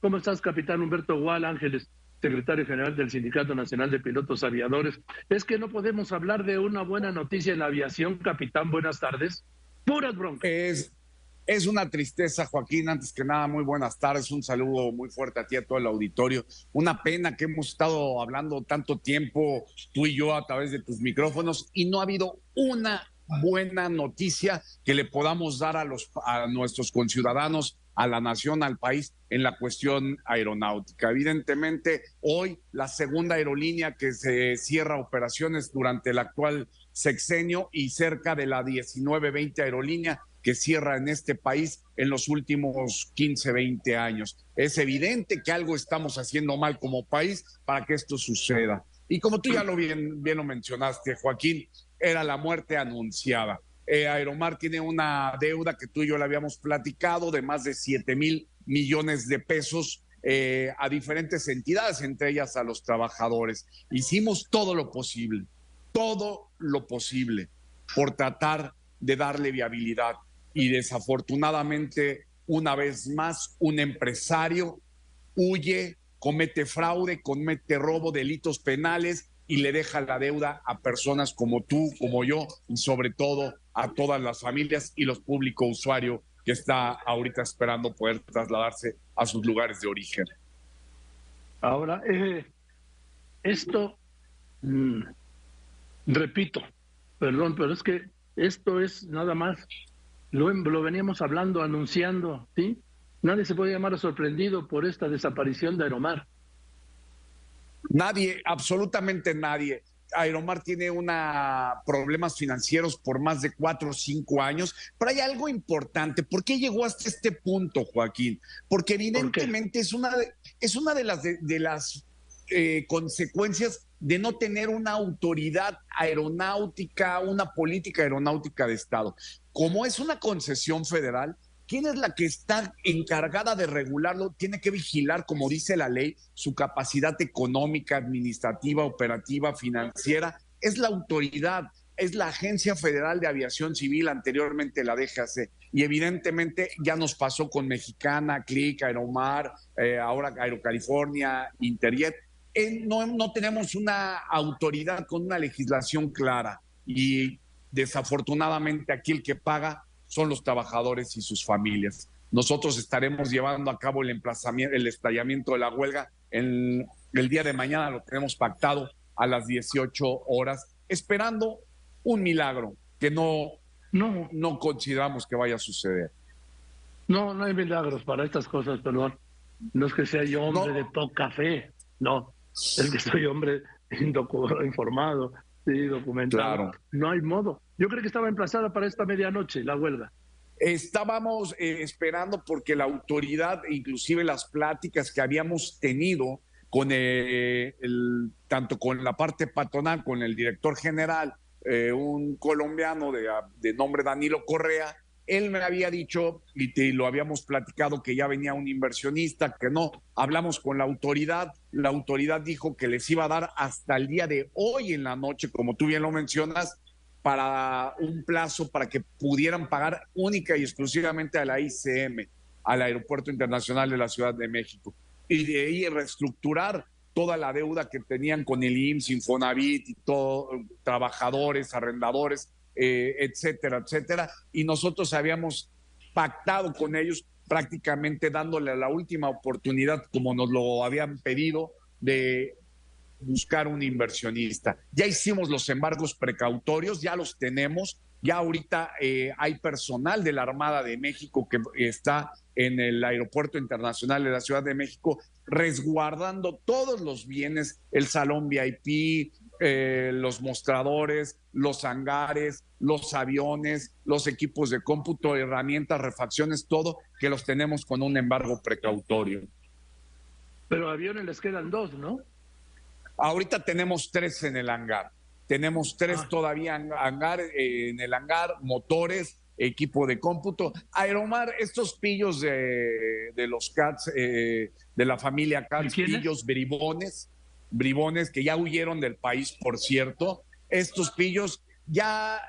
¿Cómo estás, capitán Humberto Gual Ángeles, secretario general del Sindicato Nacional de Pilotos Aviadores? Es que no podemos hablar de una buena noticia en la aviación, capitán. Buenas tardes. Puras broncas. Es, es una tristeza, Joaquín. Antes que nada, muy buenas tardes. Un saludo muy fuerte a ti, a todo el auditorio. Una pena que hemos estado hablando tanto tiempo, tú y yo, a través de tus micrófonos, y no ha habido una buena noticia que le podamos dar a, los, a nuestros conciudadanos, a la nación, al país en la cuestión aeronáutica. Evidentemente, hoy la segunda aerolínea que se cierra operaciones durante el actual sexenio y cerca de la 19-20 aerolínea que cierra en este país en los últimos 15, 20 años. Es evidente que algo estamos haciendo mal como país para que esto suceda. Y como tú ya lo bien, bien lo mencionaste, Joaquín, era la muerte anunciada. Eh, Aeromar tiene una deuda que tú y yo le habíamos platicado de más de 7 mil millones de pesos eh, a diferentes entidades, entre ellas a los trabajadores. Hicimos todo lo posible, todo lo posible por tratar de darle viabilidad. Y desafortunadamente, una vez más, un empresario huye, comete fraude, comete robo, delitos penales y le deja la deuda a personas como tú, como yo, y sobre todo a todas las familias y los públicos usuarios que está ahorita esperando poder trasladarse a sus lugares de origen. Ahora, eh, esto, mm, repito, perdón, pero es que esto es nada más, lo, lo veníamos hablando, anunciando, ¿sí? Nadie se puede llamar sorprendido por esta desaparición de Aeromar. Nadie, absolutamente nadie. Aeromar tiene una problemas financieros por más de cuatro o cinco años, pero hay algo importante. ¿Por qué llegó hasta este punto, Joaquín? Porque evidentemente es una de, es una de las de, las eh, consecuencias de no tener una autoridad aeronáutica, una política aeronáutica de Estado. Como es una concesión federal, ¿Quién es la que está encargada de regularlo? Tiene que vigilar, como dice la ley, su capacidad económica, administrativa, operativa, financiera. Es la autoridad, es la Agencia Federal de Aviación Civil, anteriormente la DGAC. Y evidentemente ya nos pasó con Mexicana, Clic, Aeromar, eh, ahora Aerocalifornia, Interjet. no, no tenemos una autoridad con una legislación clara. Y desafortunadamente aquí el que paga son los trabajadores y sus familias. Nosotros estaremos llevando a cabo el emplazamiento, el estallamiento de la huelga en el día de mañana, lo tenemos pactado a las 18 horas, esperando un milagro que no, no, no consideramos que vaya a suceder. No, no hay milagros para estas cosas, perdón. No es que sea yo hombre de poca fe, no. Es que soy hombre informado, sí, documentado. No hay modo. Yo creo que estaba emplazada para esta medianoche la huelga. Estábamos eh, esperando porque la autoridad, inclusive las pláticas que habíamos tenido con eh, el, tanto con la parte patronal, con el director general, eh, un colombiano de, de, nombre Danilo Correa, él me había dicho, y te, lo habíamos platicado, que ya venía un inversionista, que no. Hablamos con la autoridad, la autoridad dijo que les iba a dar hasta el día de hoy en la noche, como tú bien lo mencionas, para un plazo para que pudieran pagar única y exclusivamente a la ICM, al Aeropuerto Internacional de la Ciudad de México, y de ahí reestructurar toda la deuda que tenían con el IMSS, Infonavit y todo, trabajadores, arrendadores, eh, etcétera, etcétera. Y nosotros habíamos pactado con ellos prácticamente dándole la última oportunidad, como nos lo habían pedido, de buscar un inversionista. Ya hicimos los embargos precautorios, ya los tenemos. Ya ahorita eh, hay personal de la Armada de México que está en el Aeropuerto Internacional de la Ciudad de México resguardando todos los bienes, el salón VIP, eh, los mostradores, los hangares, los aviones, los equipos de cómputo, herramientas, refacciones, todo que los tenemos con un embargo precautorio. Pero aviones les quedan dos, ¿no? Ahorita tenemos tres en el hangar. Tenemos tres ah. todavía en, hangar, eh, en el hangar, motores, equipo de cómputo. Aeromar, estos pillos de, los CATS, eh, de la familia CATS, pillos bribones, bribones que ya huyeron del país, por cierto. Estos pillos ya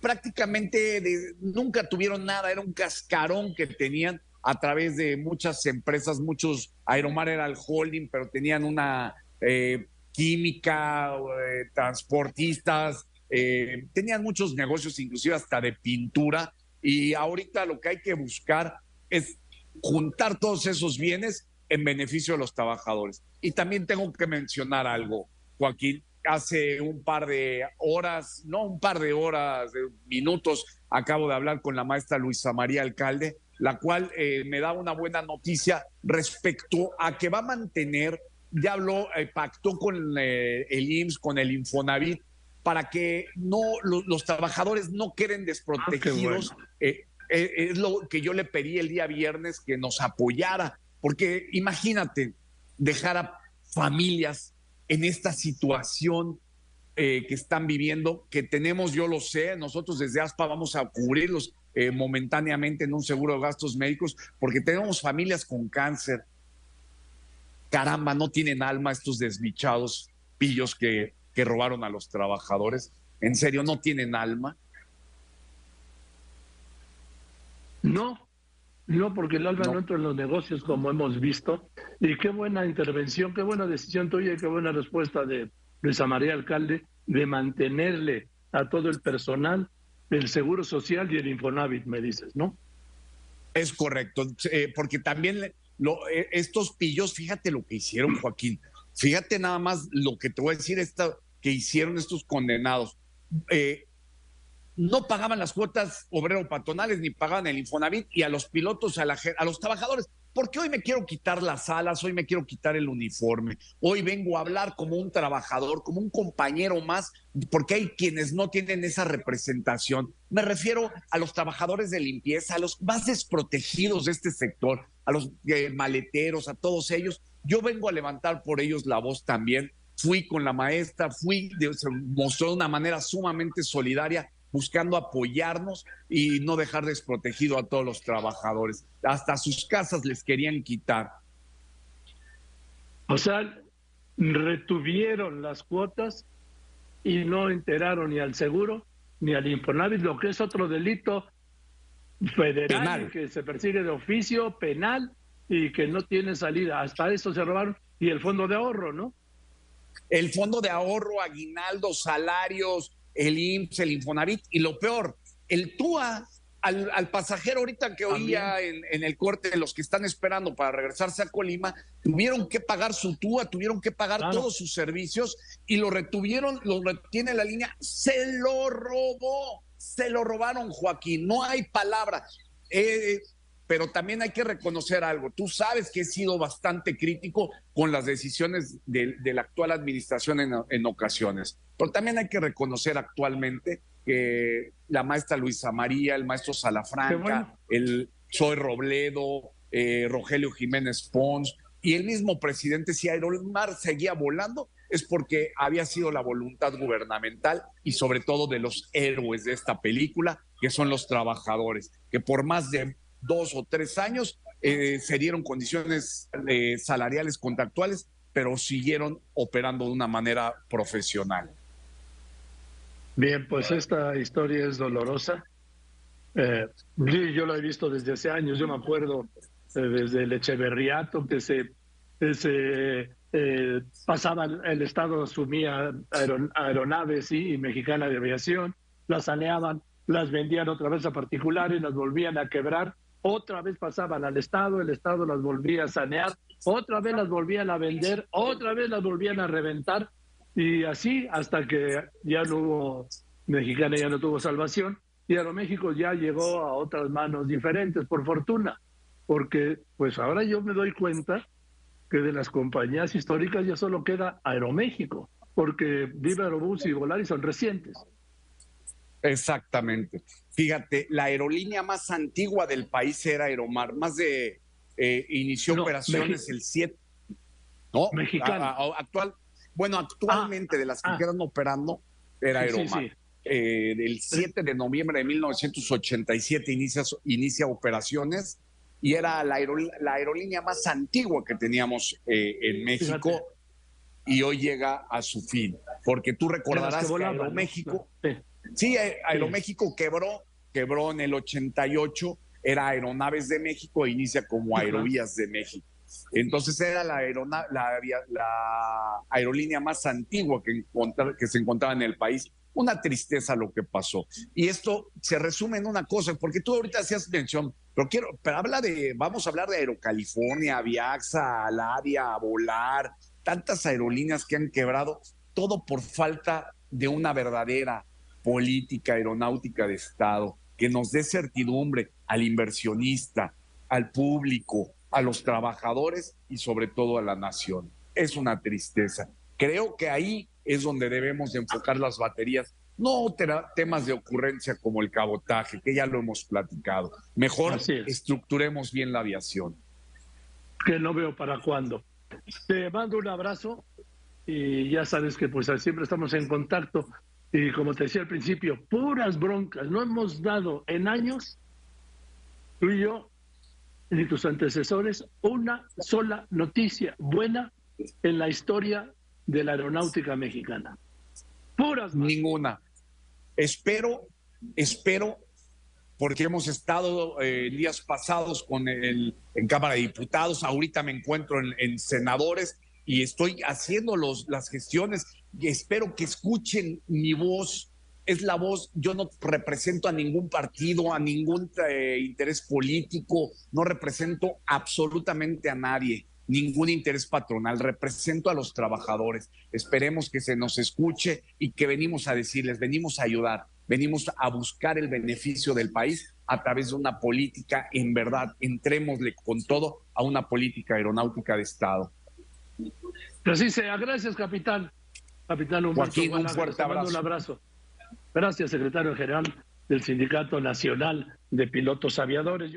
prácticamente nunca tuvieron nada, era un cascarón que tenían a través de muchas empresas, muchos, Aeromar era el holding, pero tenían una eh, química, eh, transportistas, eh, tenían muchos negocios, inclusive hasta de pintura, y ahorita lo que hay que buscar es juntar todos esos bienes en beneficio de los trabajadores. Y también tengo que mencionar algo, Joaquín, hace un par de horas, no un par de horas, de minutos, acabo de hablar con la maestra Luisa María Alcalde, la cual eh, me da una buena noticia respecto a que va a mantener, ya habló, eh, pactó con eh, el IMSS, con el Infonavit, para que no los trabajadores no queden desprotegidos. Ah, es lo que yo le pedí el día viernes que nos apoyara, porque imagínate dejar a familias en esta situación que están viviendo, que tenemos, yo lo sé, nosotros desde ASPA vamos a cubrirlos eh, momentáneamente en un seguro de gastos médicos, porque tenemos familias con cáncer. Caramba, no tienen alma estos desdichados pillos que, que robaron a los trabajadores. En serio, no tienen alma. No, no, porque el alma no. entra en los negocios como hemos visto. Y qué buena intervención, qué buena decisión tuya y qué buena respuesta de Luisa María Alcalde de mantenerle a todo el personal el Seguro Social y el Infonavit, me dices, ¿no? Es correcto, eh, porque también eh, estos pillos, fíjate lo que hicieron, Joaquín, fíjate nada más lo que te voy a decir, esta, que hicieron estos condenados. Eh, no pagaban las cuotas obrero patronales ni pagaban el Infonavit y a los pilotos, a, la, a los trabajadores porque hoy me quiero quitar las alas, hoy me quiero quitar el uniforme, hoy vengo a hablar como un trabajador, como un compañero más, porque hay quienes no tienen esa representación. Me refiero a los trabajadores de limpieza, a los más desprotegidos de este sector, a los eh, maleteros, a todos ellos. Yo vengo a levantar por ellos la voz también. Fui con la maestra, fui, se mostró de una manera sumamente solidaria buscando apoyarnos y no dejar desprotegido a todos los trabajadores. Hasta sus casas les querían quitar. O sea, retuvieron las cuotas y no enteraron ni al seguro ni al Infonavit, lo que es otro delito federal que se persigue de oficio penal y que no tiene salida. Hasta eso se robaron y el fondo de ahorro, ¿no? El fondo de ahorro, aguinaldo, salarios, el IMSS, el Infonavit y lo peor, el TUA al, pasajero ahorita que oía en, el corte de los que están esperando para regresarse a Colima, tuvieron que pagar su TUA, tuvieron que pagar todos sus servicios y lo retuvieron, lo retiene la línea, se lo robó, se lo robaron Joaquín, no hay palabra. Eh, pero también hay que reconocer algo. Tú sabes que he sido bastante crítico con las decisiones de, la actual administración en, ocasiones, pero también hay que reconocer actualmente que la maestra Luisa María, el maestro Salafranca, el Soy Robledo, eh, Rogelio Jiménez Pons y el mismo presidente, si Aeromar seguía volando, es porque había sido la voluntad gubernamental y sobre todo de los héroes de esta película, que son los trabajadores, que por más de dos o tres años, eh, se dieron condiciones eh, salariales contractuales, pero siguieron operando de una manera profesional. Bien, pues esta historia es dolorosa. Eh, yo la he visto desde hace años, yo me acuerdo desde el Echeverriato que se, se pasaba, el Estado asumía aeronaves y Mexicana de Aviación, las saneaban, las vendían otra vez a particulares, las volvían a quebrar otra vez pasaban al Estado, el Estado las volvía a sanear, otra vez las volvían a vender, otra vez las volvían a reventar y así hasta que ya no hubo, Mexicana ya no tuvo salvación y Aeroméxico ya llegó a otras manos diferentes, por fortuna, porque pues ahora yo me doy cuenta que de las compañías históricas ya solo queda Aeroméxico, porque Viva Aerobús y Volaris son recientes. Exactamente. Fíjate, la aerolínea más antigua del país era Aeromar, más de eh, inició operaciones el 7. No, mexicana. actual, bueno, actualmente ah, de las que ah. quedan operando era Aeromar. Eh, el 7 de noviembre de 1987 inicia, inicia operaciones y era la, aerolínea más antigua que teníamos eh, en México y hoy llega a su fin, porque tú recordarás que, Aeroméxico... Sí, Aeroméxico quebró, quebró en el 88. era Aeronaves de México e inicia como Aerovías de México. Entonces era la, la, aerolínea más antigua que, que se encontraba en el país. Una tristeza lo que pasó. Y esto se resume en una cosa, porque tú ahorita hacías mención, pero quiero, pero habla de, vamos a hablar de Aerocalifornia, Aviaxa, Alaria, Volar, tantas aerolíneas que han quebrado, todo por falta de una verdadera política aeronáutica de Estado que nos dé certidumbre al inversionista, al público, a los trabajadores y sobre todo a la nación. Es una tristeza. Creo que ahí es donde debemos enfocar las baterías, no temas de ocurrencia como el cabotaje, que ya lo hemos platicado. Mejor estructuremos bien la aviación. Que no veo para cuándo. Te mando un abrazo y ya sabes que pues siempre estamos en contacto y como te decía al principio, puras broncas. No hemos dado en años, tú y yo, ni tus antecesores, una sola noticia buena en la historia de la aeronáutica mexicana. Puras. Ninguna. Espero, espero, porque hemos estado eh, días pasados con el, en Cámara de Diputados, ahorita me encuentro en, senadores y estoy haciendo los, las gestiones espero que escuchen mi voz. Es la voz, yo no represento a ningún partido, a ningún eh, interés político, no represento absolutamente a nadie ningún interés patronal, represento a los trabajadores. Esperemos que se nos escuche y que venimos a decirles, venimos a ayudar, venimos a buscar el beneficio del país a través de una política, en verdad, entrémosle con todo a una política aeronáutica de Estado. Así sea, gracias, capitán. Capitán Humberto un fuerte abrazo. Un abrazo. Gracias, secretario general del Sindicato Nacional de Pilotos Aviadores.